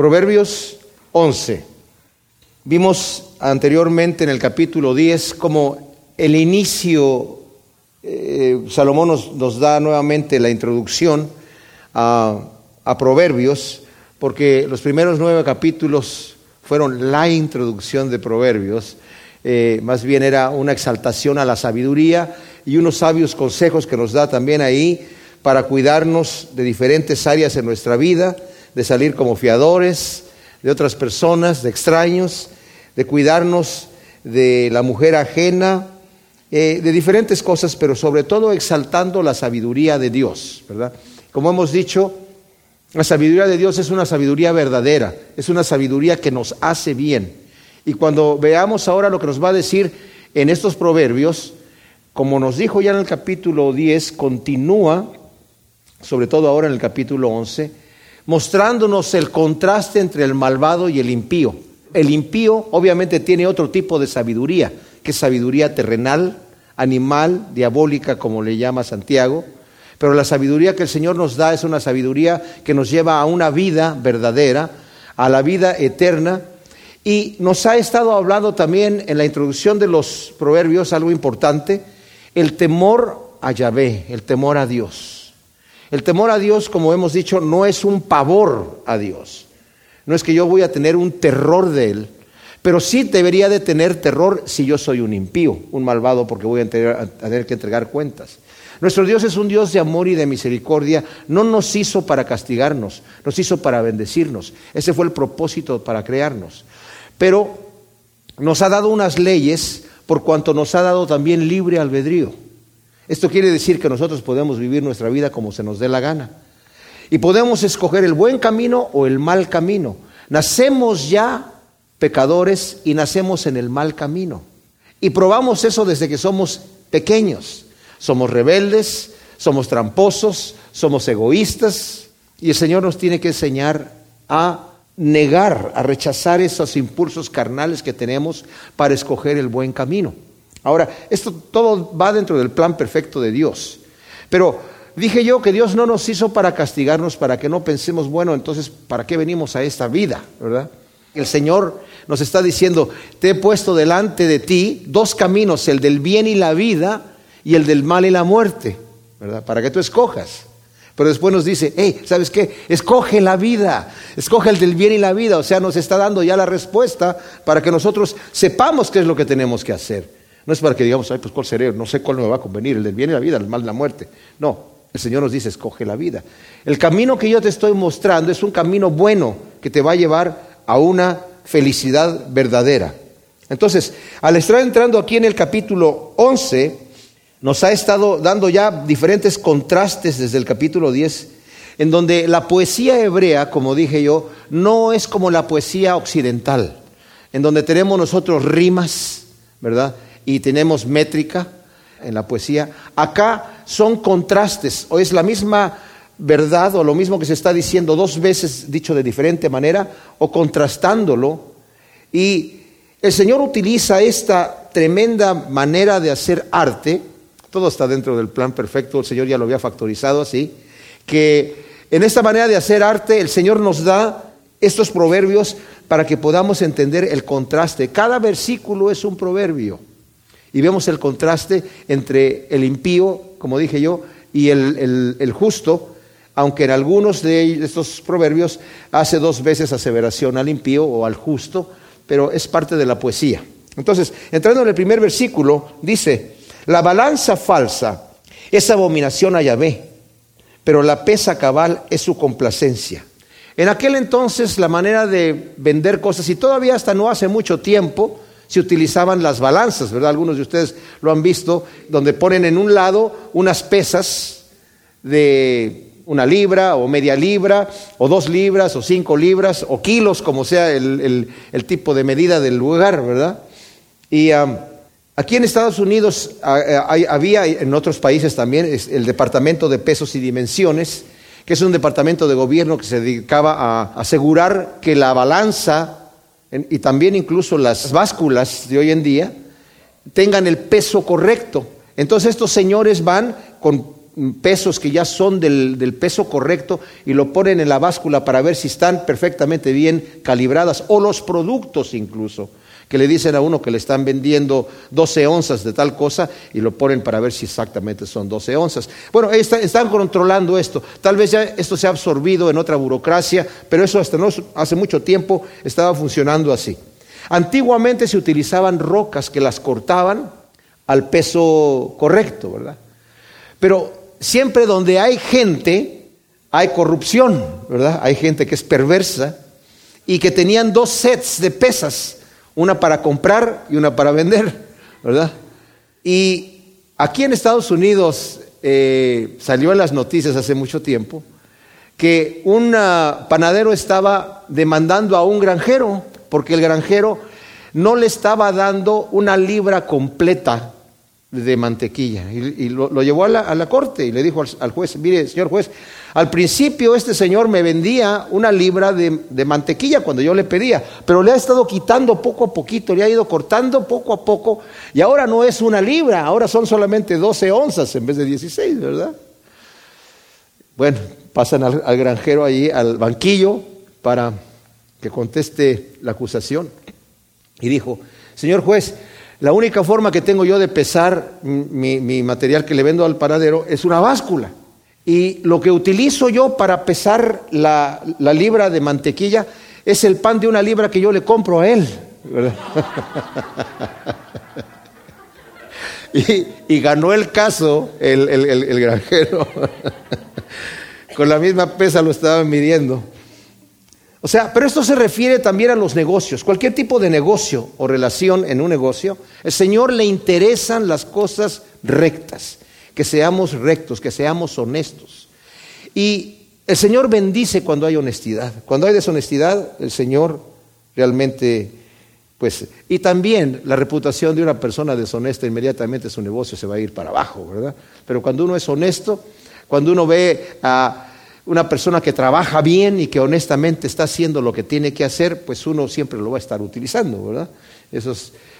Proverbios 11. Vimos anteriormente en el capítulo 10 como el inicio, eh, Salomón nos, da nuevamente la introducción a, Proverbios, porque los primeros nueve capítulos fueron la introducción de Proverbios, eh, más bien era una exaltación a la sabiduría y unos sabios consejos que nos da también ahí para cuidarnos de diferentes áreas en nuestra vida, de salir como fiadores de otras personas, de extraños, de cuidarnos de la mujer ajena, eh, de diferentes cosas, pero sobre todo exaltando la sabiduría de Dios, ¿verdad? Como hemos dicho, la sabiduría de Dios es una sabiduría verdadera, es una sabiduría que nos hace bien. Y cuando veamos ahora lo que nos va a decir en estos proverbios, como nos dijo ya en el capítulo 10, continúa, sobre todo ahora en el capítulo 11, mostrándonos el contraste entre el malvado y el impío. El impío obviamente tiene otro tipo de sabiduría, que es sabiduría terrenal, animal, diabólica, como le llama Santiago, pero la sabiduría que el Señor nos da es una sabiduría que nos lleva a una vida verdadera, a la vida eterna. Y nos ha estado hablando también en la introducción de los proverbios algo importante, el temor a Yahvé, el temor a Dios. El temor a Dios, como hemos dicho, no es un pavor a Dios. No es que yo voy a tener un terror de Él, pero sí debería de tener terror si yo soy un impío, un malvado, porque voy a tener, que entregar cuentas. Nuestro Dios es un Dios de amor y de misericordia. No nos hizo para castigarnos, nos hizo para bendecirnos. Ese fue el propósito para crearnos. Pero nos ha dado unas leyes por cuanto nos ha dado también libre albedrío. Esto quiere decir que nosotros podemos vivir nuestra vida como se nos dé la gana. Y podemos escoger el buen camino o el mal camino. Nacemos ya pecadores y nacemos en el mal camino. Y probamos eso desde que somos pequeños. Somos rebeldes, somos tramposos, somos egoístas. Y el Señor nos tiene que enseñar a negar, a rechazar esos impulsos carnales que tenemos para escoger el buen camino. Ahora, esto todo va dentro del plan perfecto de Dios. Pero dije yo que Dios no nos hizo para castigarnos, para que no pensemos, bueno, entonces, ¿para qué venimos a esta vida? ¿Verdad? El Señor nos está diciendo, te he puesto delante de ti dos caminos, el del bien y la vida y el del mal y la muerte, ¿verdad? Para que tú escojas. Pero después nos dice, hey, ¿sabes qué? Escoge la vida, escoge el del bien y la vida. O sea, nos está dando ya la respuesta para que nosotros sepamos qué es lo que tenemos que hacer. No es para que digamos, ay, pues cuál seré, no sé cuál me va a convenir, el bien y la vida, el mal la muerte. No, el Señor nos dice, escoge la vida. El camino que yo te estoy mostrando es un camino bueno que te va a llevar a una felicidad verdadera. Entonces, al estar entrando aquí en el capítulo 11, nos ha estado dando ya diferentes contrastes desde el capítulo 10, en donde la poesía hebrea, como dije yo, no es como la poesía occidental, en donde tenemos nosotros rimas, ¿verdad? Y tenemos métrica en la poesía. Acá son contrastes, o es la misma verdad o lo mismo que se está diciendo dos veces dicho de diferente manera, o contrastándolo. Y el Señor utiliza esta tremenda manera de hacer arte, todo está dentro del plan perfecto, el Señor ya lo había factorizado así, que en esta manera de hacer arte el Señor nos da estos proverbios para que podamos entender el contraste. Cada versículo es un proverbio. Y vemos el contraste entre el impío, como dije yo, y el, justo, aunque en algunos de estos proverbios hace dos veces aseveración al impío o al justo, pero es parte de la poesía. Entonces, entrando en el primer versículo, dice, la balanza falsa es abominación a Yahvé, pero la pesa cabal es su complacencia. En aquel entonces la manera de vender cosas, y todavía hasta no hace mucho tiempo, se utilizaban las balanzas, ¿verdad? Algunos de ustedes lo han visto, donde ponen en un lado unas pesas de una libra o media libra o dos libras o cinco libras o kilos, como sea el, tipo de medida del lugar, ¿verdad? Y Aquí en Estados Unidos había, en otros países también, el Departamento de Pesos y Dimensiones, que es un departamento de gobierno que se dedicaba a asegurar que la balanza y también incluso las básculas de hoy en día tengan el peso correcto. Entonces estos señores van con pesos que ya son del, del, peso correcto y lo ponen en la báscula para ver si están perfectamente bien calibradas, o los productos incluso, que le dicen a uno que le están vendiendo 12 onzas de tal cosa y lo ponen para ver si exactamente son 12 onzas. Bueno, están controlando esto. Tal vez ya esto se ha absorbido en otra burocracia, pero eso hasta no, hace mucho tiempo estaba funcionando así. Antiguamente se utilizaban rocas que las cortaban al peso correcto, ¿verdad? Pero siempre donde hay gente, hay corrupción, ¿verdad? Hay gente que es perversa y que tenían dos sets de pesas, una para comprar y una para vender, ¿verdad? Y aquí en Estados Unidos eh, salió en las noticias hace mucho tiempo que un panadero estaba demandando a un granjero porque el granjero no le estaba dando una libra completa de mantequilla. Y, lo, llevó a la, corte y le dijo al, juez, mire, señor juez, al principio este señor me vendía una libra de, mantequilla cuando yo le pedía, pero le ha estado quitando poco a poquito, le ha ido cortando poco a poco, y ahora no es una libra, ahora son solamente 12 onzas en vez de 16, ¿verdad? Bueno, pasan al, al granjero ahí, al banquillo, para que conteste la acusación. Y dijo, señor juez, la única forma que tengo yo de pesar mi, material que le vendo al panadero es una báscula. Y lo que utilizo yo para pesar la, libra de mantequilla es el pan de una libra que yo le compro a él. y, ganó el caso el, el granjero. Con la misma pesa lo estaba midiendo. O sea, pero esto se refiere también a los negocios. Cualquier tipo de negocio o relación en un negocio, el Señor le interesan las cosas rectas, que seamos rectos, que seamos honestos. Y el Señor bendice cuando hay honestidad. Cuando hay deshonestidad, el Señor realmente, pues, y también la reputación de una persona deshonesta, inmediatamente su negocio se va a ir para abajo, ¿verdad? Pero cuando uno es honesto, cuando uno ve a una persona que trabaja bien y que honestamente está haciendo lo que tiene que hacer, pues uno siempre lo va a estar utilizando, ¿verdad?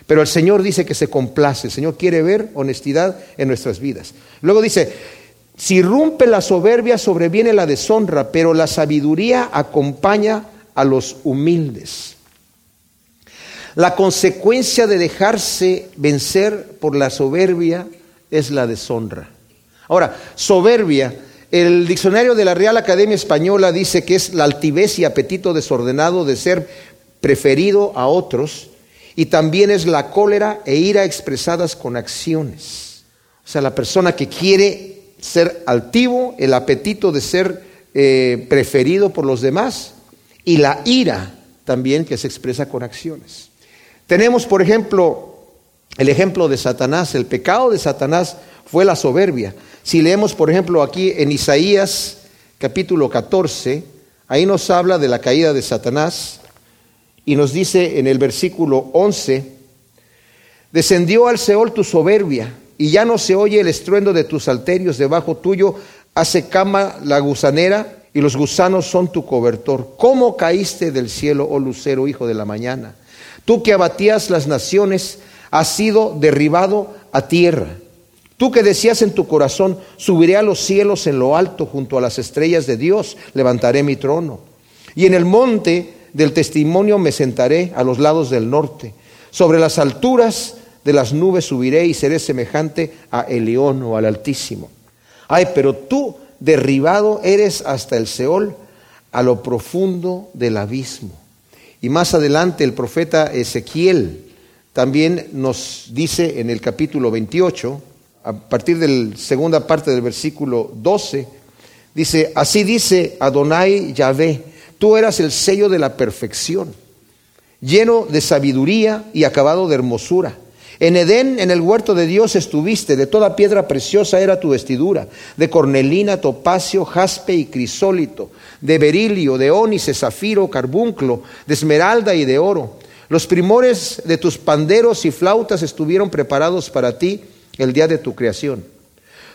Pero el Señor dice que se complace, el Señor quiere ver honestidad en nuestras vidas. Luego dice, si rompe la soberbia, sobreviene la deshonra, pero la sabiduría acompaña a los humildes. La consecuencia de dejarse vencer por la soberbia es la deshonra. Ahora, soberbia el diccionario de la Real Academia Española dice que es la altivez y apetito desordenado de ser preferido a otros y también es la cólera e ira expresadas con acciones. O sea, la persona que quiere ser altivo, el apetito de ser eh, preferido por los demás y la ira también que se expresa con acciones. Tenemos, por ejemplo, el ejemplo de Satanás. El pecado de Satanás fue la soberbia. Si leemos, por ejemplo, aquí en Isaías capítulo 14, ahí nos habla de la caída de Satanás y nos dice en el versículo 11, descendió al Seol tu soberbia y ya no se oye el estruendo de tus alterios debajo tuyo, hace cama la gusanera y los gusanos son tu cobertor. ¿Cómo caíste del cielo, oh lucero, hijo de la mañana? Tú que abatías las naciones, has sido derribado a tierra. Tú que decías en tu corazón, subiré a los cielos en lo alto junto a las estrellas de Dios, levantaré mi trono. Y en el monte del testimonio me sentaré a los lados del norte. Sobre las alturas de las nubes subiré y seré semejante a Elión o al Altísimo. Ay, pero tú derribado eres hasta el Seol, a lo profundo del abismo. Y más adelante el profeta Ezequiel también nos dice en el capítulo 28, a partir de la segunda parte del versículo 12, dice, así dice Adonai Yahvé, tú eras el sello de la perfección, lleno de sabiduría y acabado de hermosura. En Edén, en el huerto de Dios estuviste, de toda piedra preciosa era tu vestidura, de cornelina, topacio, jaspe y crisólito, de berilio, de ónice, zafiro, carbunclo, de esmeralda y de oro. Los primores de tus panderos y flautas estuvieron preparados para ti, el día de tu creación.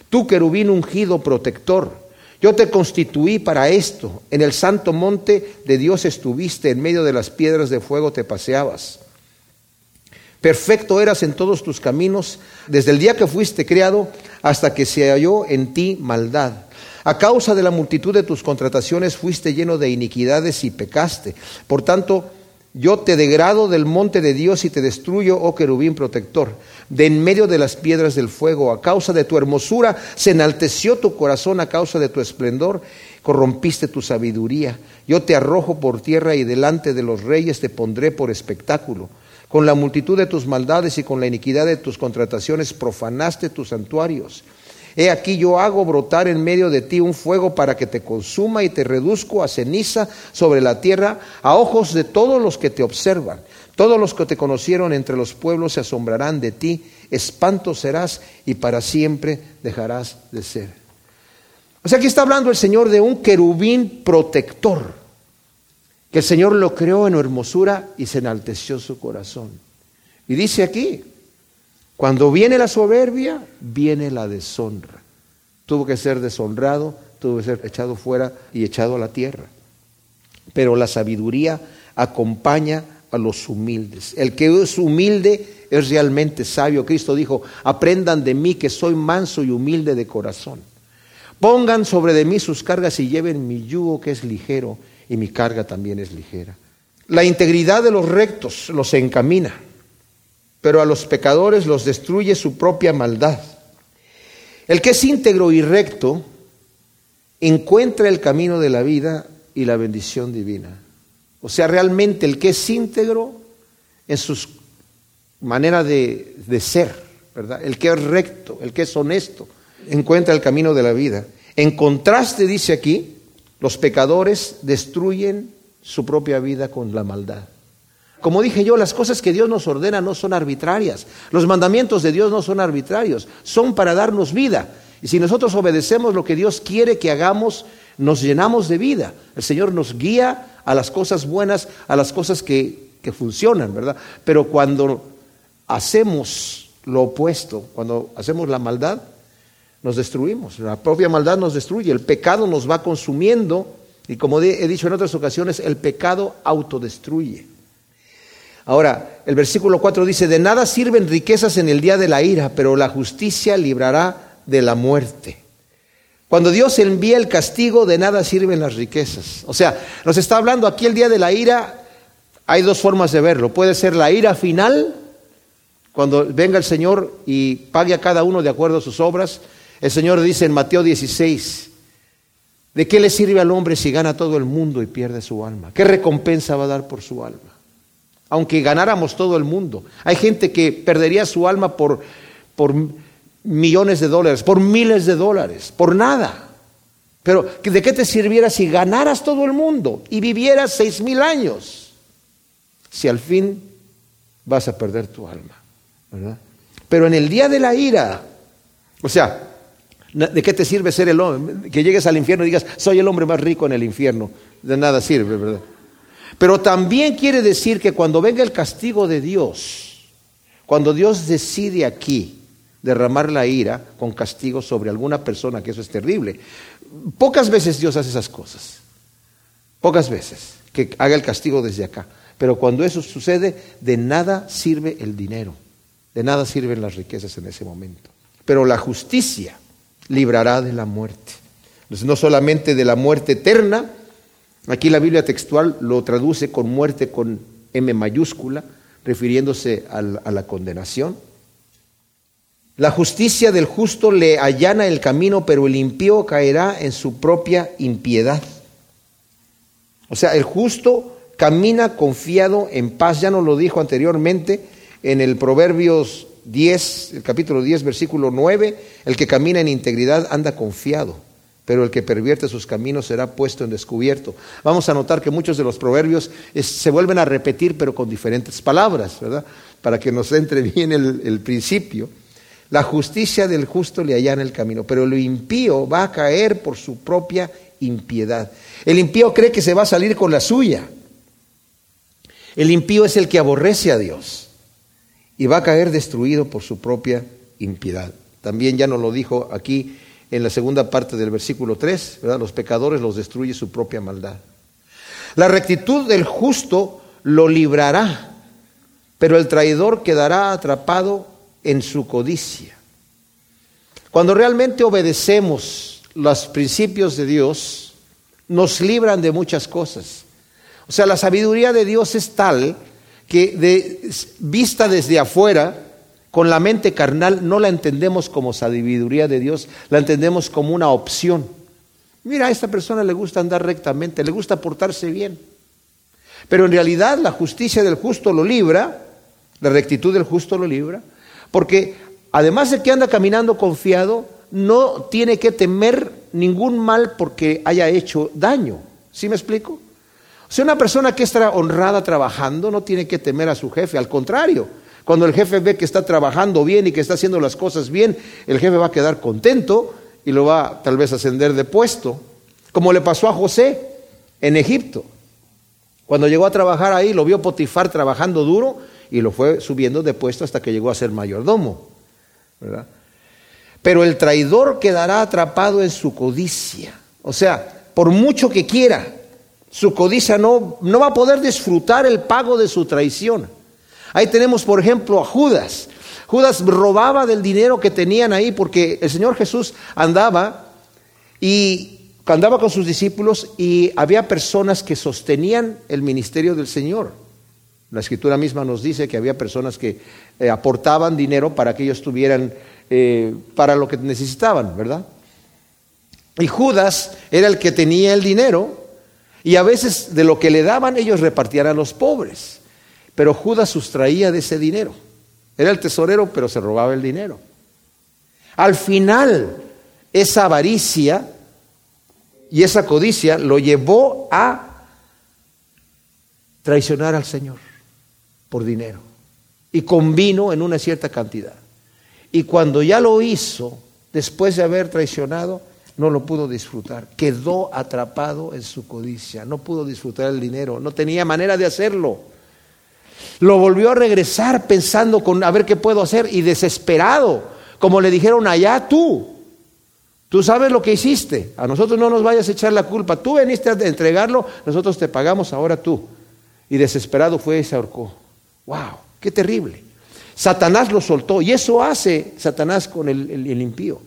Tú, querubín ungido protector, yo te constituí para esto. En el santo monte de Dios estuviste, en medio de las piedras de fuego te paseabas. Perfecto eras en todos tus caminos, desde el día que fuiste criado hasta que se halló en ti maldad. A causa de la multitud de tus contrataciones fuiste lleno de iniquidades y pecaste. Por tanto, yo te degrado del monte de Dios y te destruyo, oh querubín protector. De en medio de las piedras del fuego, a causa de tu hermosura, se enalteció tu corazón a causa de tu esplendor, corrompiste tu sabiduría. Yo te arrojo por tierra y delante de los reyes te pondré por espectáculo. Con la multitud de tus maldades y con la iniquidad de tus contrataciones profanaste tus santuarios. He aquí yo hago brotar en medio de ti un fuego para que te consuma y te reduzco a ceniza sobre la tierra a ojos de todos los que te observan. Todos los que te conocieron entre los pueblos se asombrarán de ti, espanto serás y para siempre dejarás de ser. O sea, aquí está hablando el Señor de un querubín protector, que el Señor lo creó en hermosura y se enalteció su corazón. Y dice aquí, cuando viene la soberbia, viene la deshonra. Tuvo que ser deshonrado, tuvo que ser echado fuera y echado a la tierra. Pero la sabiduría acompaña a los humildes. El que es humilde es realmente sabio. Cristo dijo, aprendan de mí que soy manso y humilde de corazón. Pongan sobre de mí sus cargas y lleven mi yugo que es ligero y mi carga también es ligera. La integridad de los rectos los encamina pero a los pecadores los destruye su propia maldad. El que es íntegro y recto encuentra el camino de la vida y la bendición divina. O sea, realmente el que es íntegro en su manera de, de ser, ¿verdad? El que es recto, el que es honesto, encuentra el camino de la vida. En contraste, dice aquí, los pecadores destruyen su propia vida con la maldad. Como dije yo, las cosas que Dios nos ordena no son arbitrarias. Los mandamientos de Dios no son arbitrarios, son para darnos vida. Y si nosotros obedecemos lo que Dios quiere que hagamos, nos llenamos de vida. El Señor nos guía a las cosas buenas, a las cosas que, que funcionan, ¿verdad? Pero cuando hacemos lo opuesto, cuando hacemos la maldad, nos destruimos. La propia maldad nos destruye, el pecado nos va consumiendo y como he dicho en otras ocasiones, el pecado autodestruye. Ahora, el versículo 4 dice, de nada sirven riquezas en el día de la ira, pero la justicia librará de la muerte. Cuando Dios envía el castigo, de nada sirven las riquezas. O sea, nos está hablando aquí el día de la ira, hay dos formas de verlo. Puede ser la ira final, cuando venga el Señor y pague a cada uno de acuerdo a sus obras. El Señor dice en Mateo 16, ¿de qué le sirve al hombre si gana todo el mundo y pierde su alma? ¿Qué recompensa va a dar por su alma? aunque ganáramos todo el mundo. Hay gente que perdería su alma por, por millones de dólares, por miles de dólares, por nada. Pero ¿de qué te sirviera si ganaras todo el mundo y vivieras seis mil años? Si al fin vas a perder tu alma, ¿verdad? Pero en el día de la ira, o sea, ¿de qué te sirve ser el hombre? Que llegues al infierno y digas, soy el hombre más rico en el infierno. De nada sirve, ¿verdad? Pero también quiere decir que cuando venga el castigo de Dios, cuando Dios decide aquí derramar la ira con castigo sobre alguna persona, que eso es terrible, pocas veces Dios hace esas cosas, pocas veces que haga el castigo desde acá. Pero cuando eso sucede, de nada sirve el dinero, de nada sirven las riquezas en ese momento. Pero la justicia librará de la muerte. Entonces, no solamente de la muerte eterna, Aquí la Biblia textual lo traduce con muerte con M mayúscula, refiriéndose a la condenación. La justicia del justo le allana el camino, pero el impío caerá en su propia impiedad. O sea, el justo camina confiado en paz. Ya nos lo dijo anteriormente en el Proverbios 10, el capítulo 10, versículo 9, el que camina en integridad anda confiado pero el que pervierte sus caminos será puesto en descubierto. Vamos a notar que muchos de los proverbios se vuelven a repetir, pero con diferentes palabras, ¿verdad? Para que nos entre bien el, el principio. La justicia del justo le allana el camino, pero lo impío va a caer por su propia impiedad. El impío cree que se va a salir con la suya. El impío es el que aborrece a Dios y va a caer destruido por su propia impiedad. También ya nos lo dijo aquí en la segunda parte del versículo 3, ¿verdad? los pecadores los destruye su propia maldad. La rectitud del justo lo librará, pero el traidor quedará atrapado en su codicia. Cuando realmente obedecemos los principios de Dios, nos libran de muchas cosas. O sea, la sabiduría de Dios es tal que de, vista desde afuera, con la mente carnal, no la entendemos como sabiduría de Dios, la entendemos como una opción. Mira, a esta persona le gusta andar rectamente, le gusta portarse bien. Pero en realidad la justicia del justo lo libra, la rectitud del justo lo libra, porque además de que anda caminando confiado, no tiene que temer ningún mal porque haya hecho daño. ¿Sí me explico? O sea, una persona que está honrada trabajando no tiene que temer a su jefe, al contrario. Cuando el jefe ve que está trabajando bien y que está haciendo las cosas bien, el jefe va a quedar contento y lo va tal vez a ascender de puesto, como le pasó a José en Egipto. Cuando llegó a trabajar ahí, lo vio Potifar trabajando duro y lo fue subiendo de puesto hasta que llegó a ser mayordomo. Pero el traidor quedará atrapado en su codicia. O sea, por mucho que quiera, su codicia no, no va a poder disfrutar el pago de su traición. Ahí tenemos, por ejemplo, a Judas. Judas robaba del dinero que tenían ahí porque el Señor Jesús andaba y andaba con sus discípulos y había personas que sostenían el ministerio del Señor. La escritura misma nos dice que había personas que eh, aportaban dinero para que ellos tuvieran eh, para lo que necesitaban, ¿verdad? Y Judas era el que tenía el dinero y a veces de lo que le daban ellos repartían a los pobres. Pero Judas sustraía de ese dinero. Era el tesorero, pero se robaba el dinero. Al final, esa avaricia y esa codicia lo llevó a traicionar al Señor por dinero y con vino en una cierta cantidad. Y cuando ya lo hizo, después de haber traicionado, no lo pudo disfrutar. Quedó atrapado en su codicia, no pudo disfrutar el dinero, no tenía manera de hacerlo. Lo volvió a regresar pensando con a ver qué puedo hacer y desesperado, como le dijeron allá tú. Tú sabes lo que hiciste, a nosotros no nos vayas a echar la culpa, tú veniste a entregarlo, nosotros te pagamos, ahora tú. Y desesperado fue y se ahorcó. ¡Wow! ¡Qué terrible! Satanás lo soltó y eso hace Satanás con el, impío.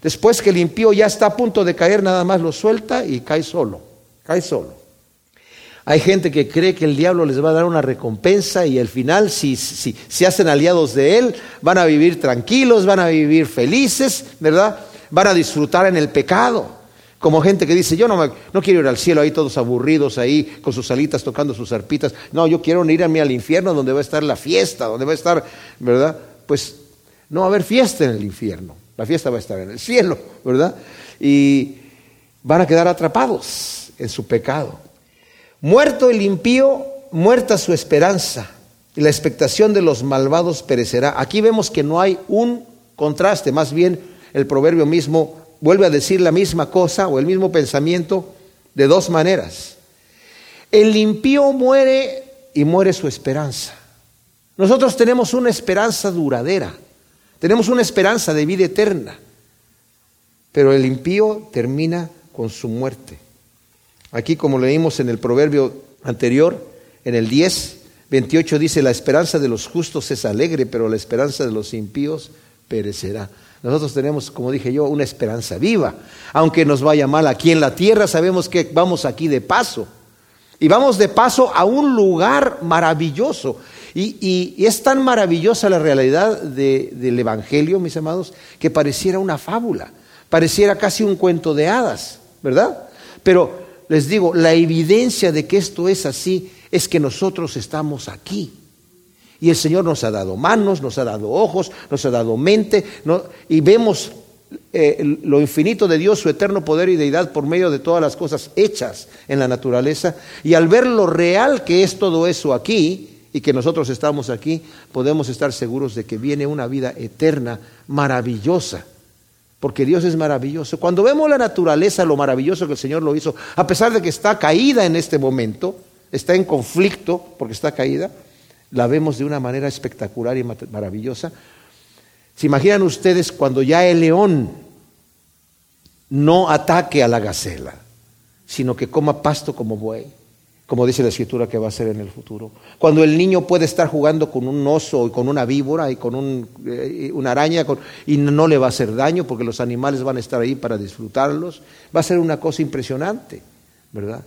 Después que el impío ya está a punto de caer, nada más lo suelta y cae solo, cae solo. Hay gente que cree que el diablo les va a dar una recompensa y al final, si se hacen aliados de él, van a vivir tranquilos, van a vivir felices, ¿verdad? Van a disfrutar en el pecado. Como gente que dice, yo no, no quiero ir al cielo ahí todos aburridos ahí con sus alitas tocando sus arpitas. No, yo quiero ir a mí al infierno donde va a estar la fiesta, donde va a estar, ¿verdad? Pues no va a haber fiesta en el infierno. La fiesta va a estar en el cielo, ¿verdad? Y van a quedar atrapados en su pecado. Muerto el impío, muerta su esperanza, y la expectación de los malvados perecerá. Aquí vemos que no hay un contraste, más bien el proverbio mismo vuelve a decir la misma cosa o el mismo pensamiento de dos maneras. El impío muere y muere su esperanza. Nosotros tenemos una esperanza duradera, tenemos una esperanza de vida eterna, pero el impío termina con su muerte. Aquí, como leímos en el proverbio anterior, en el 10, 28 dice, la esperanza de los justos es alegre, pero la esperanza de los impíos perecerá. Nosotros tenemos, como dije yo, una esperanza viva. Aunque nos vaya mal aquí en la tierra, sabemos que vamos aquí de paso. Y vamos de paso a un lugar maravilloso. Y, es tan maravillosa la realidad del Evangelio, mis amados, que pareciera una fábula, pareciera casi un cuento de hadas, ¿verdad? Pero les digo, la evidencia de que esto es así es que nosotros estamos aquí. Y el Señor nos ha dado manos, nos ha dado ojos, nos ha dado mente, y vemos eh, lo infinito de Dios, su eterno poder y deidad por medio de todas las cosas hechas en la naturaleza. Y al ver lo real que es todo eso aquí, y que nosotros estamos aquí, podemos estar seguros de que viene una vida eterna, maravillosa porque Dios es maravilloso. Cuando vemos la naturaleza, lo maravilloso que el Señor lo hizo, a pesar de que está caída en este momento, está en conflicto porque está caída, la vemos de una manera espectacular y maravillosa. ¿Se imaginan ustedes cuando ya el león no ataque a la gacela, sino que coma pasto como buey? como dice la escritura que va a ser en el futuro. Cuando el niño puede estar jugando con un oso y con una víbora y con un, eh, una araña y no le va a hacer daño porque los animales van a estar ahí para disfrutarlos, va a ser una cosa impresionante, ¿verdad?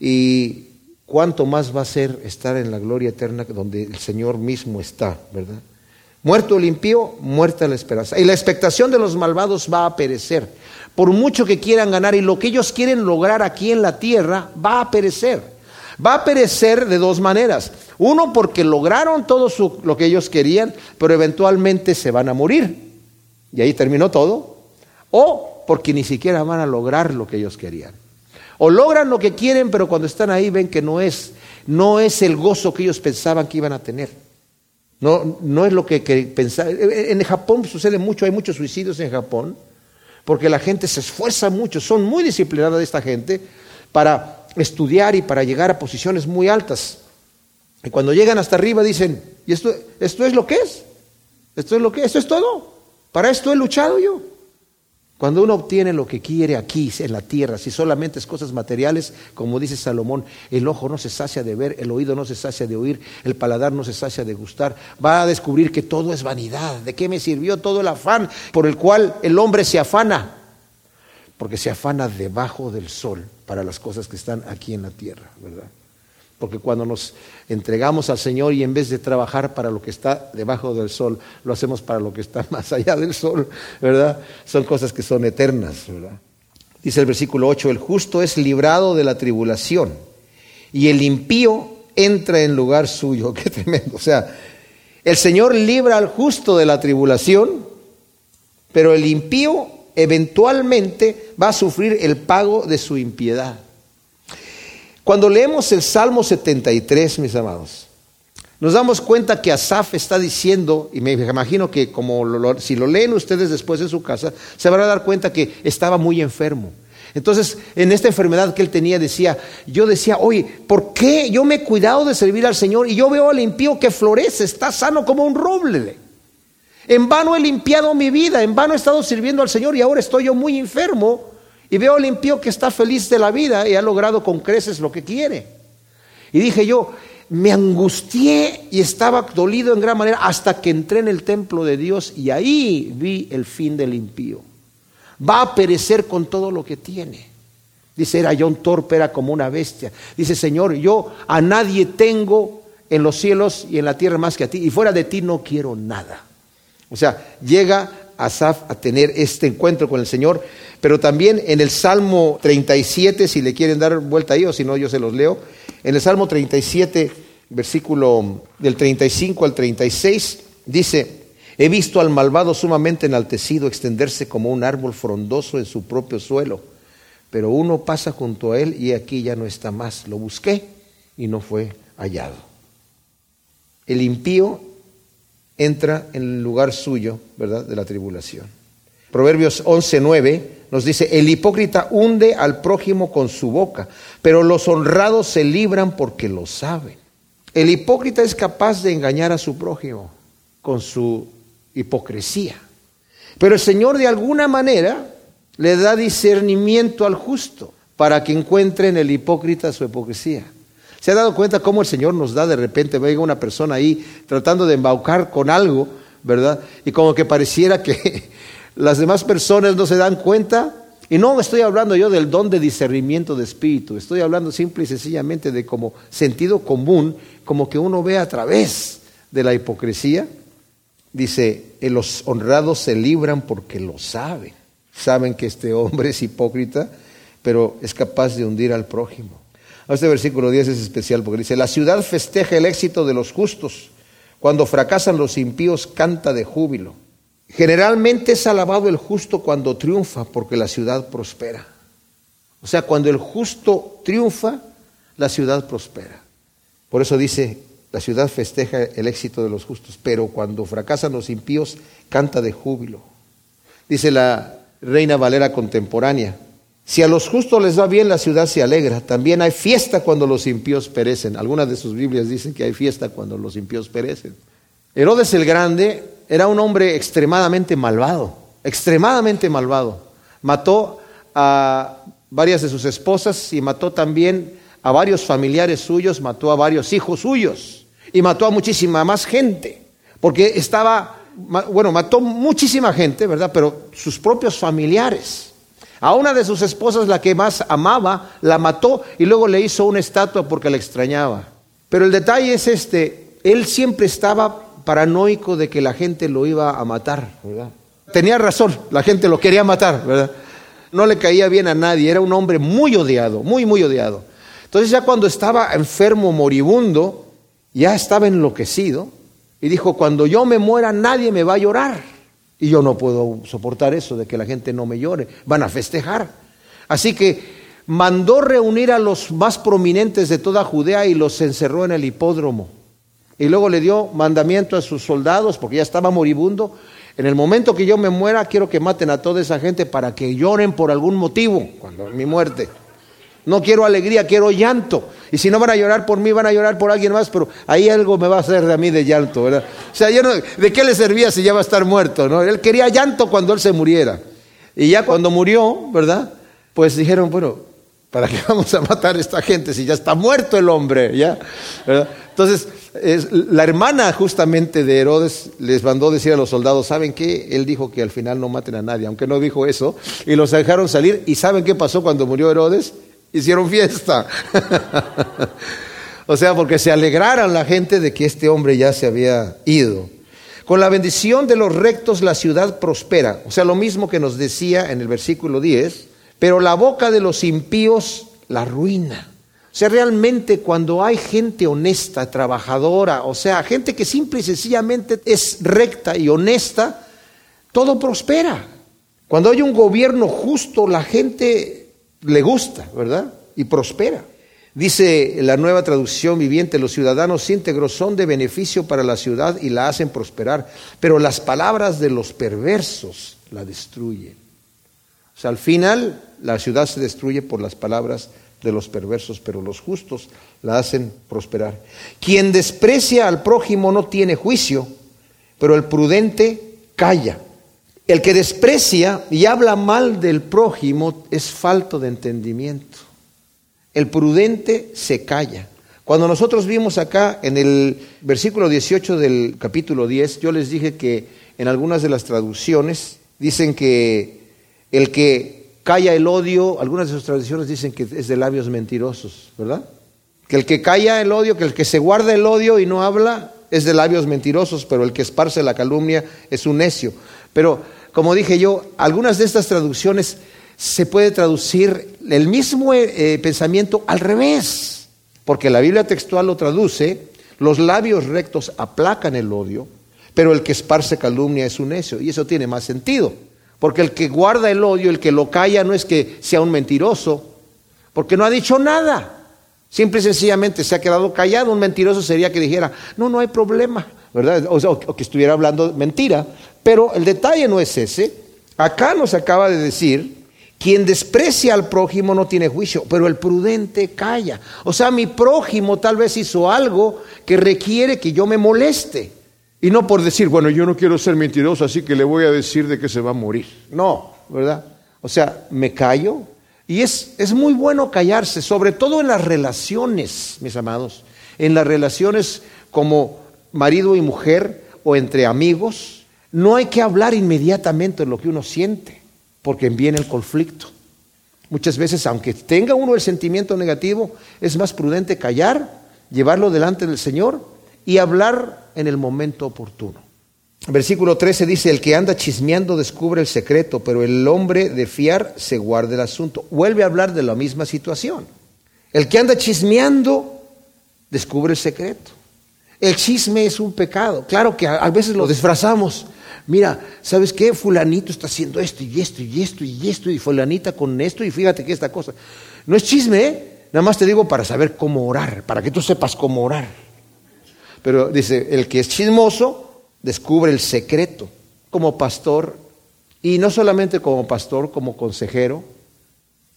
Y cuánto más va a ser estar en la gloria eterna donde el Señor mismo está, ¿verdad? Muerto el impío, muerta la esperanza. Y la expectación de los malvados va a perecer. Por mucho que quieran ganar y lo que ellos quieren lograr aquí en la tierra, va a perecer. Va a perecer de dos maneras. Uno, porque lograron todo lo que ellos querían, pero eventualmente se van a morir. Y ahí terminó todo. O porque ni siquiera van a lograr lo que ellos querían. O logran lo que quieren, pero cuando están ahí ven que no es, no es el gozo que ellos pensaban que iban a tener. No, no es lo que, pensaban. En Japón sucede mucho, hay muchos suicidios en Japón, porque la gente se esfuerza mucho, son muy disciplinadas esta gente para estudiar y para llegar a posiciones muy altas. Y cuando llegan hasta arriba dicen, ¿y esto, esto es lo que es? ¿Esto es lo que es? ¿Esto es todo? Para esto he luchado yo. Cuando uno obtiene lo que quiere aquí en la tierra, si solamente es cosas materiales, como dice Salomón, el ojo no se sacia de ver, el oído no se sacia de oír, el paladar no se sacia de gustar, va a descubrir que todo es vanidad. ¿De qué me sirvió todo el afán por el cual el hombre se afana? Porque se afana debajo del sol para las cosas que están aquí en la tierra, ¿verdad? Porque cuando nos entregamos al Señor y en vez de trabajar para lo que está debajo del sol, lo hacemos para lo que está más allá del sol, ¿verdad? Son cosas que son eternas, ¿verdad? Dice el versículo 8, el justo es librado de la tribulación y el impío entra en lugar suyo. Qué tremendo. O sea, el Señor libra al justo de la tribulación, pero el impío eventualmente va a sufrir el pago de su impiedad. Cuando leemos el Salmo 73, mis amados, nos damos cuenta que Asaf está diciendo, y me imagino que como si lo leen ustedes después en su casa, se van a dar cuenta que estaba muy enfermo. Entonces, en esta enfermedad que él tenía, decía, yo decía, oye, ¿por qué yo me he cuidado de servir al Señor y yo veo al impío que florece, está sano como un roble? En vano he limpiado mi vida, en vano he estado sirviendo al Señor y ahora estoy yo muy enfermo y veo al impío que está feliz de la vida y ha logrado con creces lo que quiere. Y dije yo, me angustié y estaba dolido en gran manera hasta que entré en el templo de Dios y ahí vi el fin del impío. Va a perecer con todo lo que tiene. Dice, era yo un torpe, era como una bestia. Dice, Señor, yo a nadie tengo en los cielos y en la tierra más que a ti. Y fuera de ti no quiero nada. O sea, llega Asaf a tener este encuentro con el Señor pero también en el Salmo 37, si le quieren dar vuelta ahí o si no, yo se los leo. En el Salmo 37, versículo del 35 al 36, dice, he visto al malvado sumamente enaltecido extenderse como un árbol frondoso en su propio suelo, pero uno pasa junto a él y aquí ya no está más. Lo busqué y no fue hallado. El impío entra en el lugar suyo, ¿verdad?, de la tribulación. Proverbios 11:9 nos dice, el hipócrita hunde al prójimo con su boca, pero los honrados se libran porque lo saben. El hipócrita es capaz de engañar a su prójimo con su hipocresía. Pero el Señor de alguna manera le da discernimiento al justo para que encuentre en el hipócrita su hipocresía. ¿Se ha dado cuenta cómo el Señor nos da de repente, venga una persona ahí tratando de embaucar con algo, ¿verdad? Y como que pareciera que las demás personas no se dan cuenta. Y no estoy hablando yo del don de discernimiento de espíritu, estoy hablando simple y sencillamente de como sentido común, como que uno ve a través de la hipocresía. Dice, los honrados se libran porque lo saben. Saben que este hombre es hipócrita, pero es capaz de hundir al prójimo. Este versículo 10 es especial porque dice, la ciudad festeja el éxito de los justos. Cuando fracasan los impíos, canta de júbilo. Generalmente es alabado el justo cuando triunfa porque la ciudad prospera. O sea, cuando el justo triunfa, la ciudad prospera. Por eso dice, la ciudad festeja el éxito de los justos, pero cuando fracasan los impíos, canta de júbilo. Dice la reina Valera contemporánea, si a los justos les va bien, la ciudad se alegra. También hay fiesta cuando los impíos perecen. Algunas de sus Biblias dicen que hay fiesta cuando los impíos perecen. Herodes el Grande era un hombre extremadamente malvado, extremadamente malvado. Mató a varias de sus esposas y mató también a varios familiares suyos, mató a varios hijos suyos y mató a muchísima más gente, porque estaba, bueno, mató muchísima gente, ¿verdad? Pero sus propios familiares. A una de sus esposas, la que más amaba, la mató y luego le hizo una estatua porque la extrañaba. Pero el detalle es este, él siempre estaba paranoico de que la gente lo iba a matar. Tenía razón, la gente lo quería matar, ¿verdad? No le caía bien a nadie, era un hombre muy odiado, muy, muy odiado. Entonces ya cuando estaba enfermo, moribundo, ya estaba enloquecido y dijo, cuando yo me muera nadie me va a llorar. Y yo no puedo soportar eso de que la gente no me llore, van a festejar. Así que mandó reunir a los más prominentes de toda Judea y los encerró en el hipódromo. Y luego le dio mandamiento a sus soldados, porque ya estaba moribundo, en el momento que yo me muera, quiero que maten a toda esa gente para que lloren por algún motivo, cuando mi muerte. No quiero alegría, quiero llanto. Y si no van a llorar por mí, van a llorar por alguien más, pero ahí algo me va a hacer de mí de llanto, ¿verdad? O sea, yo no, ¿de qué le servía si ya va a estar muerto? ¿no? Él quería llanto cuando él se muriera. Y ya cuando murió, ¿verdad? Pues dijeron, bueno, ¿para qué vamos a matar a esta gente si ya está muerto el hombre? ¿ya? Entonces, la hermana justamente de Herodes les mandó decir a los soldados, ¿saben qué? Él dijo que al final no maten a nadie, aunque no dijo eso, y los dejaron salir. ¿Y saben qué pasó cuando murió Herodes? Hicieron fiesta. o sea, porque se alegraron la gente de que este hombre ya se había ido. Con la bendición de los rectos la ciudad prospera. O sea, lo mismo que nos decía en el versículo 10, pero la boca de los impíos la ruina. O sea, realmente cuando hay gente honesta, trabajadora, o sea, gente que simple y sencillamente es recta y honesta, todo prospera. Cuando hay un gobierno justo, la gente le gusta, ¿verdad? Y prospera. Dice la nueva traducción viviente, los ciudadanos íntegros son de beneficio para la ciudad y la hacen prosperar, pero las palabras de los perversos la destruyen. O sea, al final la ciudad se destruye por las palabras de los perversos, pero los justos la hacen prosperar. Quien desprecia al prójimo no tiene juicio, pero el prudente calla. El que desprecia y habla mal del prójimo es falto de entendimiento. El prudente se calla. Cuando nosotros vimos acá en el versículo 18 del capítulo 10, yo les dije que en algunas de las traducciones dicen que el que calla el odio, algunas de sus tradiciones dicen que es de labios mentirosos, ¿verdad? Que el que calla el odio, que el que se guarda el odio y no habla, es de labios mentirosos, pero el que esparce la calumnia es un necio. Pero, como dije yo, algunas de estas traducciones se puede traducir el mismo eh, pensamiento al revés, porque la Biblia textual lo traduce, los labios rectos aplacan el odio, pero el que esparce calumnia es un necio, y eso tiene más sentido. Porque el que guarda el odio, el que lo calla, no es que sea un mentiroso, porque no ha dicho nada. Simple y sencillamente se ha quedado callado. Un mentiroso sería que dijera, no, no hay problema, ¿verdad? O, o que estuviera hablando mentira. Pero el detalle no es ese. Acá nos acaba de decir, quien desprecia al prójimo no tiene juicio, pero el prudente calla. O sea, mi prójimo tal vez hizo algo que requiere que yo me moleste. Y no por decir, bueno, yo no quiero ser mentiroso, así que le voy a decir de que se va a morir. No, ¿verdad? O sea, me callo. Y es, es muy bueno callarse, sobre todo en las relaciones, mis amados. En las relaciones como marido y mujer o entre amigos. No hay que hablar inmediatamente de lo que uno siente, porque viene el conflicto. Muchas veces, aunque tenga uno el sentimiento negativo, es más prudente callar, llevarlo delante del Señor y hablar en el momento oportuno. Versículo 13 dice, el que anda chismeando descubre el secreto, pero el hombre de fiar se guarda el asunto. Vuelve a hablar de la misma situación. El que anda chismeando descubre el secreto. El chisme es un pecado. Claro que a veces lo disfrazamos. Mira, ¿sabes qué? Fulanito está haciendo esto y esto y esto y esto y fulanita con esto y fíjate que esta cosa. No es chisme, ¿eh? Nada más te digo para saber cómo orar, para que tú sepas cómo orar. Pero dice, el que es chismoso descubre el secreto como pastor, y no solamente como pastor, como consejero,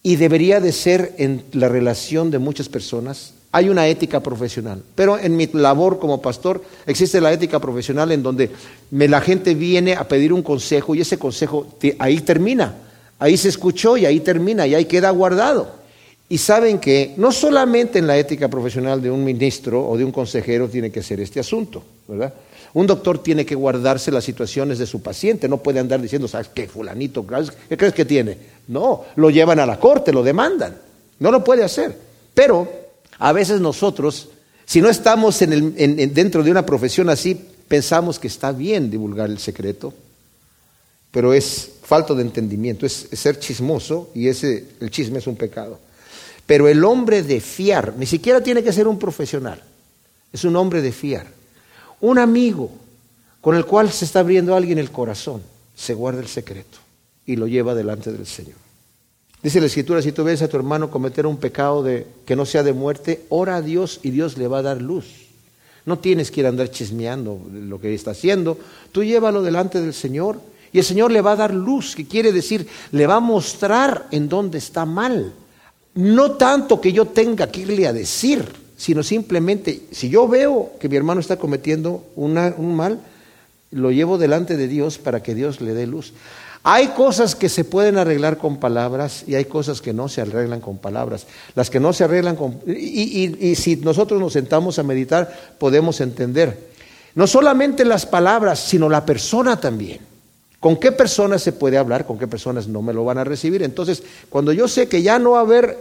y debería de ser en la relación de muchas personas. Hay una ética profesional, pero en mi labor como pastor existe la ética profesional en donde la gente viene a pedir un consejo y ese consejo ahí termina, ahí se escuchó y ahí termina y ahí queda guardado. Y saben que no solamente en la ética profesional de un ministro o de un consejero tiene que ser este asunto, ¿verdad? Un doctor tiene que guardarse las situaciones de su paciente, no puede andar diciendo, ¿sabes qué, fulanito? ¿Qué crees que tiene? No, lo llevan a la corte, lo demandan. No lo puede hacer. Pero a veces nosotros, si no estamos dentro de una profesión así, pensamos que está bien divulgar el secreto, pero es falta de entendimiento, es, ser chismoso y ese, el chisme es un pecado. Pero el hombre de fiar, ni siquiera tiene que ser un profesional, es un hombre de fiar. Un amigo con el cual se está abriendo alguien el corazón, se guarda el secreto y lo lleva delante del Señor. Dice la Escritura, si tú ves a tu hermano cometer un pecado de, que no sea de muerte, ora a Dios y Dios le va a dar luz. No tienes que ir a andar chismeando lo que está haciendo. Tú llévalo delante del Señor y el Señor le va a dar luz, que quiere decir, le va a mostrar en dónde está mal. No tanto que yo tenga que irle a decir, sino simplemente, si yo veo que mi hermano está cometiendo un mal, lo llevo delante de Dios para que Dios le dé luz. Hay cosas que se pueden arreglar con palabras y hay cosas que no se arreglan con palabras. Las que no se arreglan con... Y, si nosotros nos sentamos a meditar, podemos entender. No solamente las palabras, sino la persona también. ¿Con qué personas se puede hablar? ¿Con qué personas no me lo van a recibir? Entonces, cuando yo sé que ya no va a haber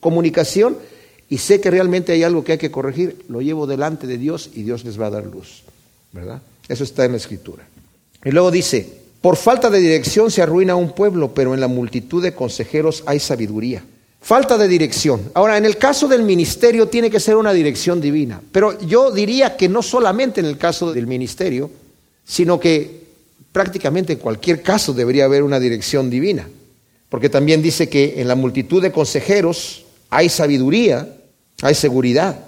comunicación y sé que realmente hay algo que hay que corregir, lo llevo delante de Dios y Dios les va a dar luz. ¿Verdad? Eso está en la escritura. Y luego dice, por falta de dirección se arruina un pueblo, pero en la multitud de consejeros hay sabiduría. Falta de dirección. Ahora, en el caso del ministerio tiene que ser una dirección divina, pero yo diría que no solamente en el caso del ministerio, sino que prácticamente en cualquier caso debería haber una dirección divina, porque también dice que en la multitud de consejeros hay sabiduría, hay seguridad,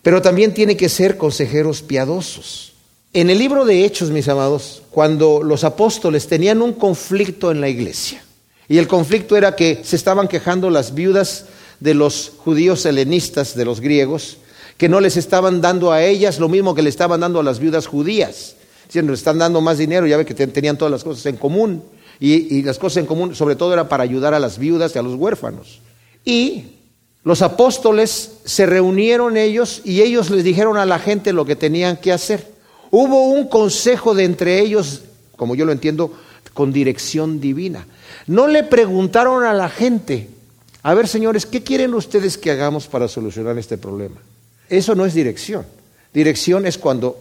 pero también tiene que ser consejeros piadosos. En el libro de Hechos, mis amados, cuando los apóstoles tenían un conflicto en la iglesia, y el conflicto era que se estaban quejando las viudas de los judíos helenistas, de los griegos, que no les estaban dando a ellas lo mismo que le estaban dando a las viudas judías. Diciendo, están dando más dinero, ya ve que tenían todas las cosas en común. Y las cosas en común, sobre todo, era para ayudar a las viudas y a los huérfanos. Y los apóstoles se reunieron ellos y ellos les dijeron a la gente lo que tenían que hacer. Hubo un consejo de entre ellos, como yo lo entiendo, con dirección divina. No le preguntaron a la gente, a ver señores, ¿qué quieren ustedes que hagamos para solucionar este problema? Eso no es dirección. Dirección es cuando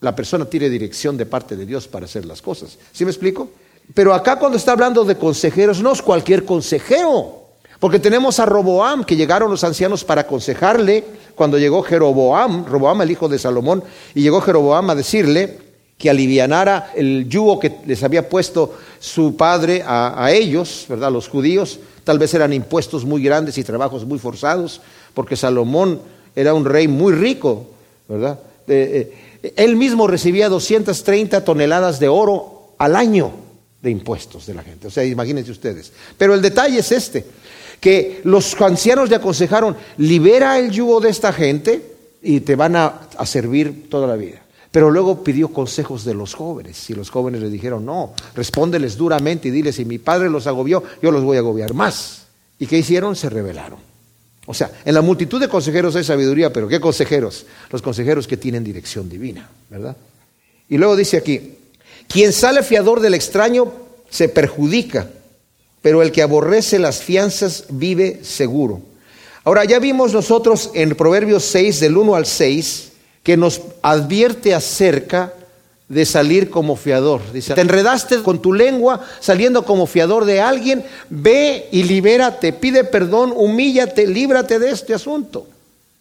la persona tiene dirección de parte de Dios para hacer las cosas. ¿Sí me explico? Pero acá cuando está hablando de consejeros, no es cualquier consejero. Porque tenemos a Roboam, que llegaron los ancianos para aconsejarle cuando llegó Jeroboam, Roboam el hijo de Salomón, y llegó Jeroboam a decirle que alivianara el yugo que les había puesto su padre a, ellos, ¿verdad? Los judíos, tal vez eran impuestos muy grandes y trabajos muy forzados, porque Salomón era un rey muy rico, ¿verdad? Eh, eh, él mismo recibía 230 toneladas de oro al año de impuestos de la gente. O sea, imagínense ustedes. Pero el detalle es este que los ancianos le aconsejaron, libera el yugo de esta gente y te van a, servir toda la vida. Pero luego pidió consejos de los jóvenes y los jóvenes le dijeron, no, respóndeles duramente y diles, si mi padre los agobió, yo los voy a agobiar más. ¿Y qué hicieron? Se rebelaron. O sea, en la multitud de consejeros hay sabiduría, pero ¿qué consejeros? Los consejeros que tienen dirección divina, ¿verdad? Y luego dice aquí, quien sale fiador del extraño se perjudica, pero el que aborrece las fianzas vive seguro. Ahora, ya vimos nosotros en Proverbios 6, del 1 al 6, que nos advierte acerca de salir como fiador. Dice, te enredaste con tu lengua saliendo como fiador de alguien, ve y libérate, pide perdón, humíllate, líbrate de este asunto.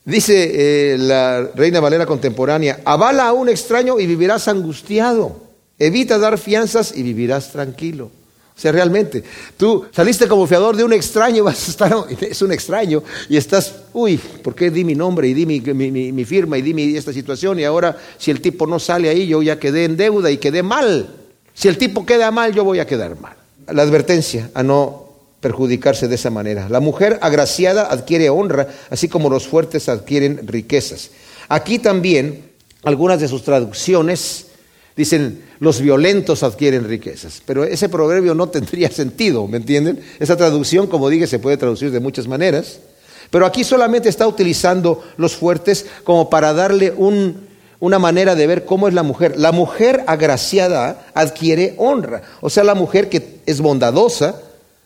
Dice eh, la Reina Valera contemporánea, avala a un extraño y vivirás angustiado, evita dar fianzas y vivirás tranquilo. O sea, realmente, tú saliste como fiador de un extraño, vas a estar, es un extraño, y estás, uy, ¿por qué di mi nombre y di mi, mi, firma y di mi, esta situación? Y ahora, si el tipo no sale ahí, yo ya quedé en deuda y quedé mal. Si el tipo queda mal, yo voy a quedar mal. La advertencia a no perjudicarse de esa manera. La mujer agraciada adquiere honra, así como los fuertes adquieren riquezas. Aquí también, algunas de sus traducciones Dicen, los violentos adquieren riquezas. Pero ese proverbio no tendría sentido, ¿me entienden? Esa traducción, como dije, se puede traducir de muchas maneras. Pero aquí solamente está utilizando los fuertes como para darle una manera de ver cómo es la mujer. La mujer agraciada adquiere honra. O sea, la mujer que es bondadosa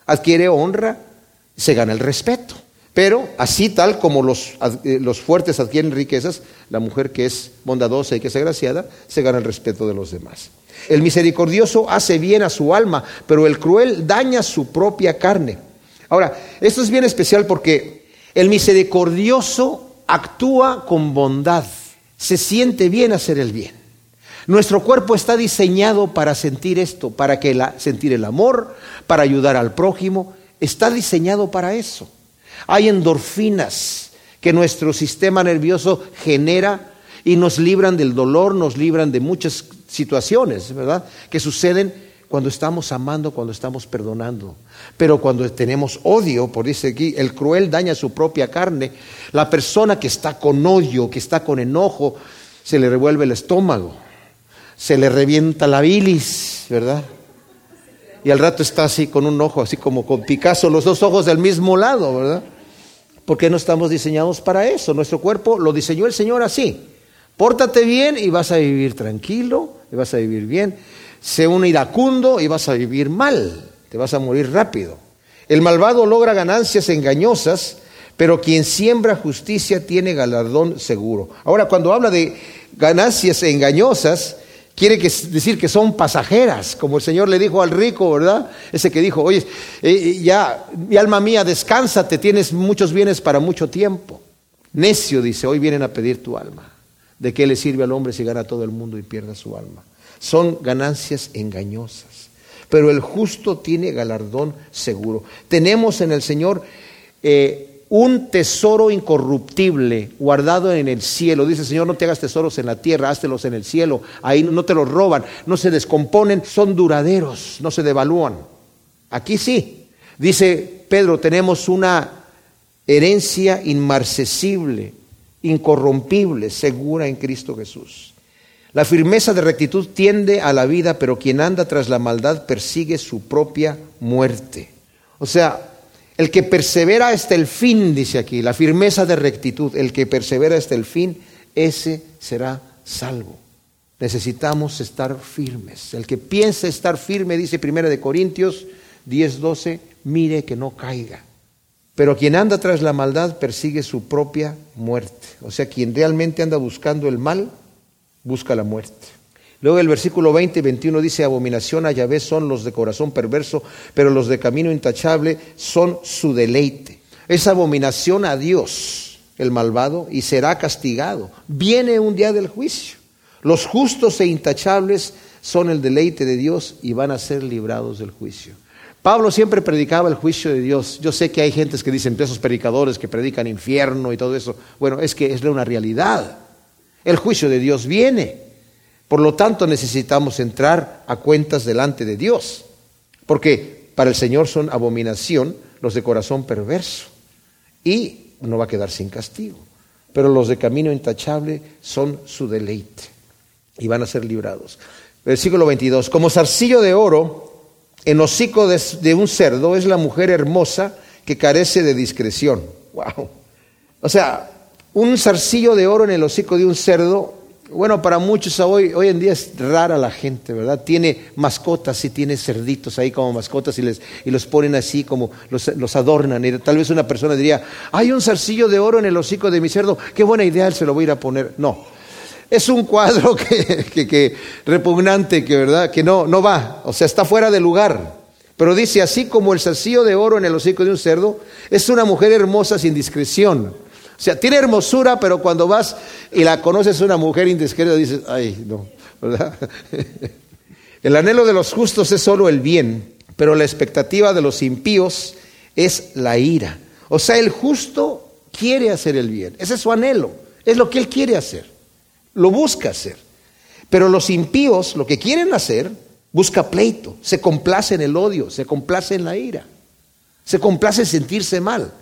adquiere honra, se gana el respeto. Pero así tal como los, eh, los, fuertes adquieren riquezas, la mujer que es bondadosa y que es agraciada, se gana el respeto de los demás. El misericordioso hace bien a su alma, pero el cruel daña su propia carne. Ahora, esto es bien especial porque el misericordioso actúa con bondad, se siente bien hacer el bien. Nuestro cuerpo está diseñado para sentir esto, para que sentir el amor, para ayudar al prójimo, está diseñado para eso. Hay endorfinas que nuestro sistema nervioso genera y nos libran del dolor, nos libran de muchas situaciones, ¿verdad? Que suceden cuando estamos amando, cuando estamos perdonando. Pero cuando tenemos odio, por dice aquí, el cruel daña su propia carne. La persona que está con odio, que está con enojo, se le revuelve el estómago, se le revienta la bilis, ¿verdad? Y al rato está así con un ojo, así como con Picasso, los dos ojos del mismo lado, ¿verdad? Porque no estamos diseñados para eso. Nuestro cuerpo lo diseñó el Señor así. Pórtate bien y vas a vivir tranquilo, y vas a vivir bien. Sé un iracundo y vas a vivir mal, te vas a morir rápido. El malvado logra ganancias engañosas, pero quien siembra justicia tiene galardón seguro. Ahora, cuando habla de ganancias engañosas, quiere decir que son pasajeras, como el Señor le dijo al rico, ¿verdad? Ese que dijo, oye, eh, eh, ya, mi alma mía, descánsate, tienes muchos bienes para mucho tiempo. Necio dice, hoy vienen a pedir tu alma. ¿De qué le sirve al hombre si gana todo el mundo y pierde su alma? Son ganancias engañosas. Pero el justo tiene galardón seguro. Tenemos en el Señor eh, un tesoro incorruptible guardado en el cielo. Dice Señor, no te hagas tesoros en la tierra, háztelos en el cielo. Ahí no te los roban, no se descomponen, son duraderos, no se devalúan. Aquí sí. Dice Pedro, tenemos una herencia inmarcesible, incorrompible, segura en Cristo Jesús. La firmeza de rectitud tiende a la vida, pero quien anda tras la maldad persigue su propia muerte. O sea, el que persevera hasta el fin, dice aquí, la firmeza de rectitud, el que persevera hasta el fin, ese será salvo. Necesitamos estar firmes. El que piensa estar firme, dice 1 de Corintios 10, 12, mire que no caiga. Pero quien anda tras la maldad persigue su propia muerte. O sea, quien realmente anda buscando el mal, busca la muerte. Luego el versículo 20 y 21 dice, abominación a Yahvé son los de corazón perverso, pero los de camino intachable son su deleite. Es abominación a Dios el malvado y será castigado. Viene un día del juicio. Los justos e intachables son el deleite de Dios y van a ser librados del juicio. Pablo siempre predicaba el juicio de Dios. Yo sé que hay gentes que dicen, esos predicadores que predican infierno y todo eso. Bueno, es que es una realidad. El juicio de Dios viene. Por lo tanto, necesitamos entrar a cuentas delante de Dios, porque para el Señor son abominación los de corazón perverso y no va a quedar sin castigo. Pero los de camino intachable son su deleite y van a ser librados. Versículo 22. Como zarcillo de oro en hocico de, un cerdo es la mujer hermosa que carece de discreción. Wow. O sea, un zarcillo de oro en el hocico de un cerdo bueno, para muchos hoy, hoy en día es rara la gente, ¿verdad? Tiene mascotas y tiene cerditos ahí como mascotas y, les, y los ponen así como los, los, adornan. Y tal vez una persona diría, hay un zarcillo de oro en el hocico de mi cerdo, qué buena idea, se lo voy a ir a poner. No, es un cuadro que, que, que repugnante, que, ¿verdad? que no, no va, o sea, está fuera de lugar. Pero dice, así como el zarcillo de oro en el hocico de un cerdo, es una mujer hermosa sin discreción. O sea, tiene hermosura, pero cuando vas y la conoces una mujer indiscreta, dices, ay, no, ¿verdad? El anhelo de los justos es solo el bien, pero la expectativa de los impíos es la ira. O sea, el justo quiere hacer el bien, ese es su anhelo, es lo que él quiere hacer, lo busca hacer. Pero los impíos, lo que quieren hacer, busca pleito, se complace en el odio, se complace en la ira, se complace en sentirse mal.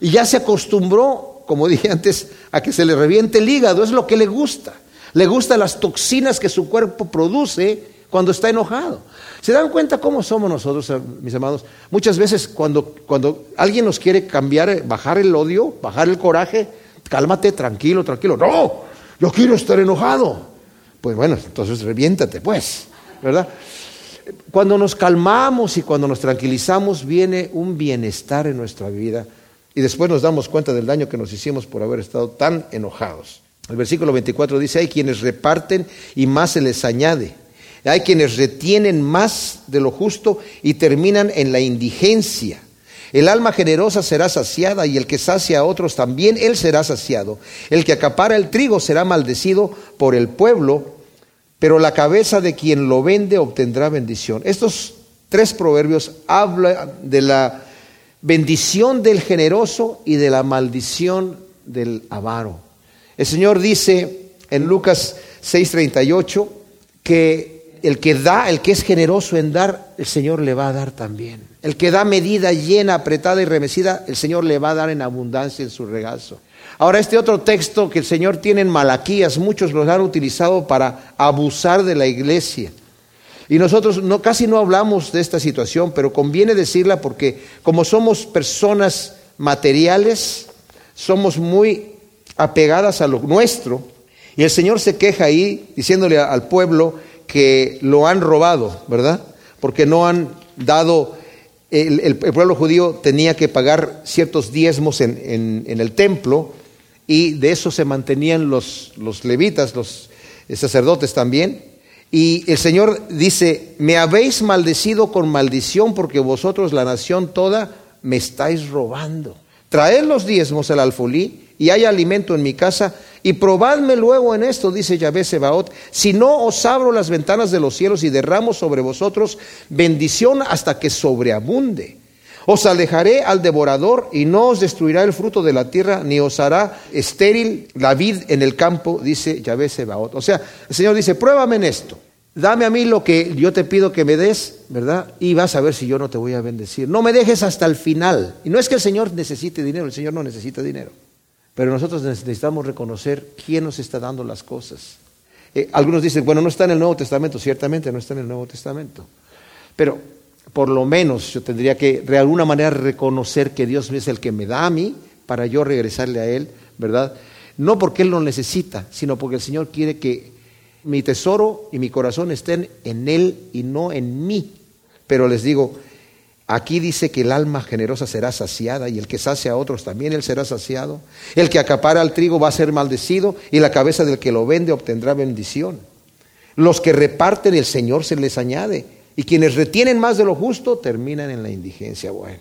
Y ya se acostumbró como dije antes, a que se le reviente el hígado, es lo que le gusta. Le gustan las toxinas que su cuerpo produce cuando está enojado. ¿Se dan cuenta cómo somos nosotros, eh, mis amados? Muchas veces cuando, cuando alguien nos quiere cambiar, eh, bajar el odio, bajar el coraje, cálmate, tranquilo, tranquilo. No, yo quiero estar enojado. Pues bueno, entonces reviéntate, pues, ¿verdad? Cuando nos calmamos y cuando nos tranquilizamos, viene un bienestar en nuestra vida y después nos damos cuenta del daño que nos hicimos por haber estado tan enojados. El versículo 24 dice, hay quienes reparten y más se les añade. Hay quienes retienen más de lo justo y terminan en la indigencia. El alma generosa será saciada y el que sacia a otros también, él será saciado. El que acapara el trigo será maldecido por el pueblo, pero la cabeza de quien lo vende obtendrá bendición. Estos tres proverbios hablan de la bendición del generoso y de la maldición del avaro. El Señor dice en Lucas 6:38 que el que da, el que es generoso en dar, el Señor le va a dar también. El que da medida llena, apretada y remecida, el Señor le va a dar en abundancia en su regazo. Ahora, este otro texto que el Señor tiene en Malaquías, muchos lo han utilizado para abusar de la iglesia. Y nosotros no, casi no hablamos de esta situación, pero conviene decirla porque como somos personas materiales, somos muy apegadas a lo nuestro, y el Señor se queja ahí diciéndole al pueblo que lo han robado, ¿verdad? Porque no han dado, el, pueblo judío tenía que pagar ciertos diezmos en, el templo y de eso se mantenían los, los levitas, los sacerdotes también, y el Señor dice, me habéis maldecido con maldición porque vosotros, la nación toda, me estáis robando. Traed los diezmos al alfolí y hay alimento en mi casa y probadme luego en esto, dice Yahvé Sebaot, si no os abro las ventanas de los cielos y derramo sobre vosotros bendición hasta que sobreabunde. Os alejaré al devorador y no os destruirá el fruto de la tierra, ni os hará estéril la vid en el campo, dice Yahvé Sebaot. O sea, el Señor dice, pruébame en esto. Dame a mí lo que yo te pido que me des, ¿verdad? Y vas a ver si yo no te voy a bendecir. No me dejes hasta el final. Y no es que el Señor necesite dinero, el Señor no necesita dinero. Pero nosotros necesitamos reconocer quién nos está dando las cosas. Eh, algunos dicen, bueno, no está en el Nuevo Testamento. Ciertamente no está en el Nuevo Testamento. Pero por lo menos yo tendría que de alguna manera reconocer que Dios es el que me da a mí para yo regresarle a Él, ¿verdad? No porque Él lo necesita, sino porque el Señor quiere que mi tesoro y mi corazón estén en Él y no en mí. Pero les digo, aquí dice que el alma generosa será saciada y el que sacia a otros también Él será saciado. El que acapara el trigo va a ser maldecido y la cabeza del que lo vende obtendrá bendición. Los que reparten el Señor se les añade y quienes retienen más de lo justo terminan en la indigencia. Bueno,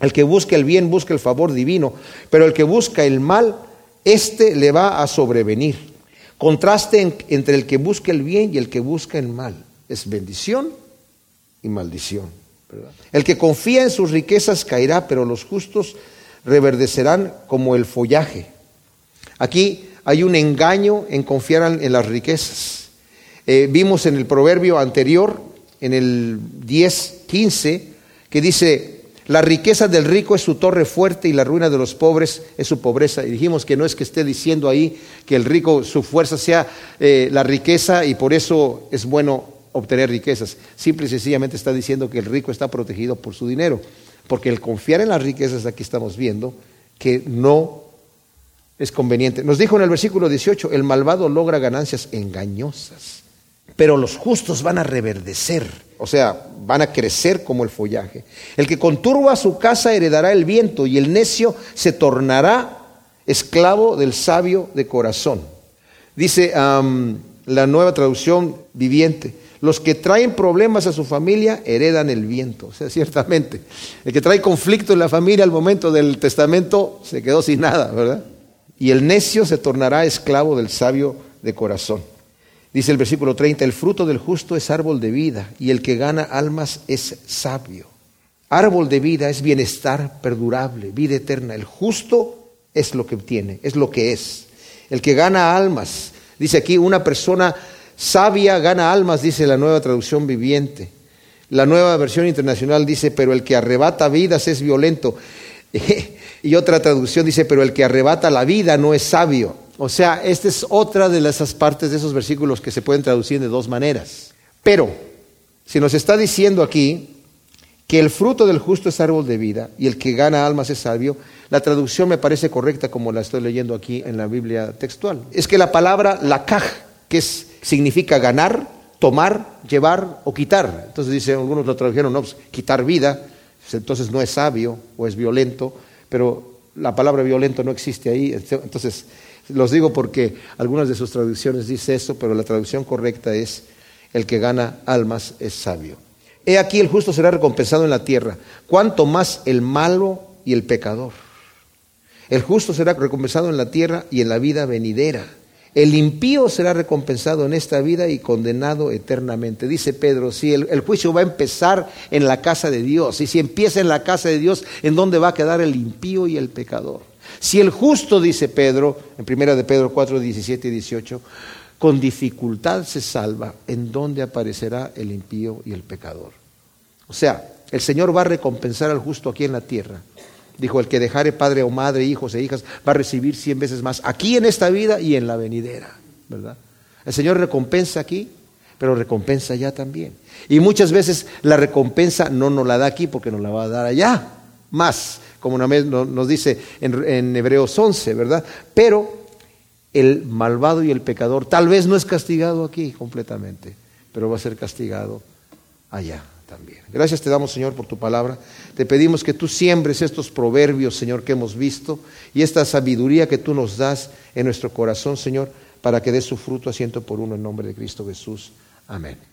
el que busca el bien busca el favor divino, pero el que busca el mal, éste le va a sobrevenir. Contraste entre el que busca el bien y el que busca el mal. Es bendición y maldición. El que confía en sus riquezas caerá, pero los justos reverdecerán como el follaje. Aquí hay un engaño en confiar en las riquezas. Eh, vimos en el proverbio anterior en el 10, 15, que dice, la riqueza del rico es su torre fuerte y la ruina de los pobres es su pobreza. Y dijimos que no es que esté diciendo ahí que el rico, su fuerza sea eh, la riqueza y por eso es bueno obtener riquezas. Simple y sencillamente está diciendo que el rico está protegido por su dinero. Porque el confiar en las riquezas, aquí estamos viendo, que no es conveniente. Nos dijo en el versículo 18, el malvado logra ganancias engañosas pero los justos van a reverdecer, o sea, van a crecer como el follaje. El que conturba su casa heredará el viento y el necio se tornará esclavo del sabio de corazón. Dice la nueva traducción viviente, los que traen problemas a su familia heredan el viento. O sea, ciertamente, el que trae conflicto en la familia al momento del testamento se quedó sin nada, ¿verdad? Y el necio se tornará esclavo del sabio de corazón. Dice el versículo 30, el fruto del justo es árbol de vida y el que gana almas es sabio. Árbol de vida es bienestar perdurable, vida eterna. El justo es lo que obtiene, es lo que es. El que gana almas, dice aquí, una persona sabia gana almas, dice la nueva traducción viviente. La nueva versión internacional dice, pero el que arrebata vidas es violento. y otra traducción dice, pero el que arrebata la vida no es sabio. O sea, esta es otra de esas partes de esos versículos que se pueden traducir de dos maneras. Pero, si nos está diciendo aquí que el fruto del justo es árbol de vida y el que gana almas es sabio, la traducción me parece correcta como la estoy leyendo aquí en la Biblia textual. Es que la palabra lakaj, que significa ganar, tomar, llevar o quitar. Entonces dice, algunos lo tradujeron, no, pues, quitar vida, entonces no es sabio o es violento, pero la palabra violento no existe ahí. Entonces, los digo porque algunas de sus traducciones dice eso, pero la traducción correcta es, el que gana almas es sabio. He aquí el justo será recompensado en la tierra, cuanto más el malo y el pecador. El justo será recompensado en la tierra y en la vida venidera. El impío será recompensado en esta vida y condenado eternamente. Dice Pedro, si el, juicio va a empezar en la casa de Dios, y si empieza en la casa de Dios, ¿en dónde va a quedar el impío y el pecador? Si el justo, dice Pedro, en primera de Pedro 4, 17 y 18, con dificultad se salva, ¿en dónde aparecerá el impío y el pecador? O sea, el Señor va a recompensar al justo aquí en la tierra. Dijo, el que dejare padre o madre, hijos e hijas, va a recibir cien veces más, aquí en esta vida y en la venidera, ¿verdad? El Señor recompensa aquí, pero recompensa allá también. Y muchas veces la recompensa no nos la da aquí porque nos la va a dar allá, más, como nos dice en, en Hebreos 11, ¿verdad? Pero el malvado y el pecador tal vez no es castigado aquí completamente, pero va a ser castigado allá también. Gracias te damos, Señor, por tu palabra. Te pedimos que tú siembres estos proverbios, Señor, que hemos visto y esta sabiduría que tú nos das en nuestro corazón, Señor, para que dé su fruto asiento por uno en nombre de Cristo Jesús. Amén.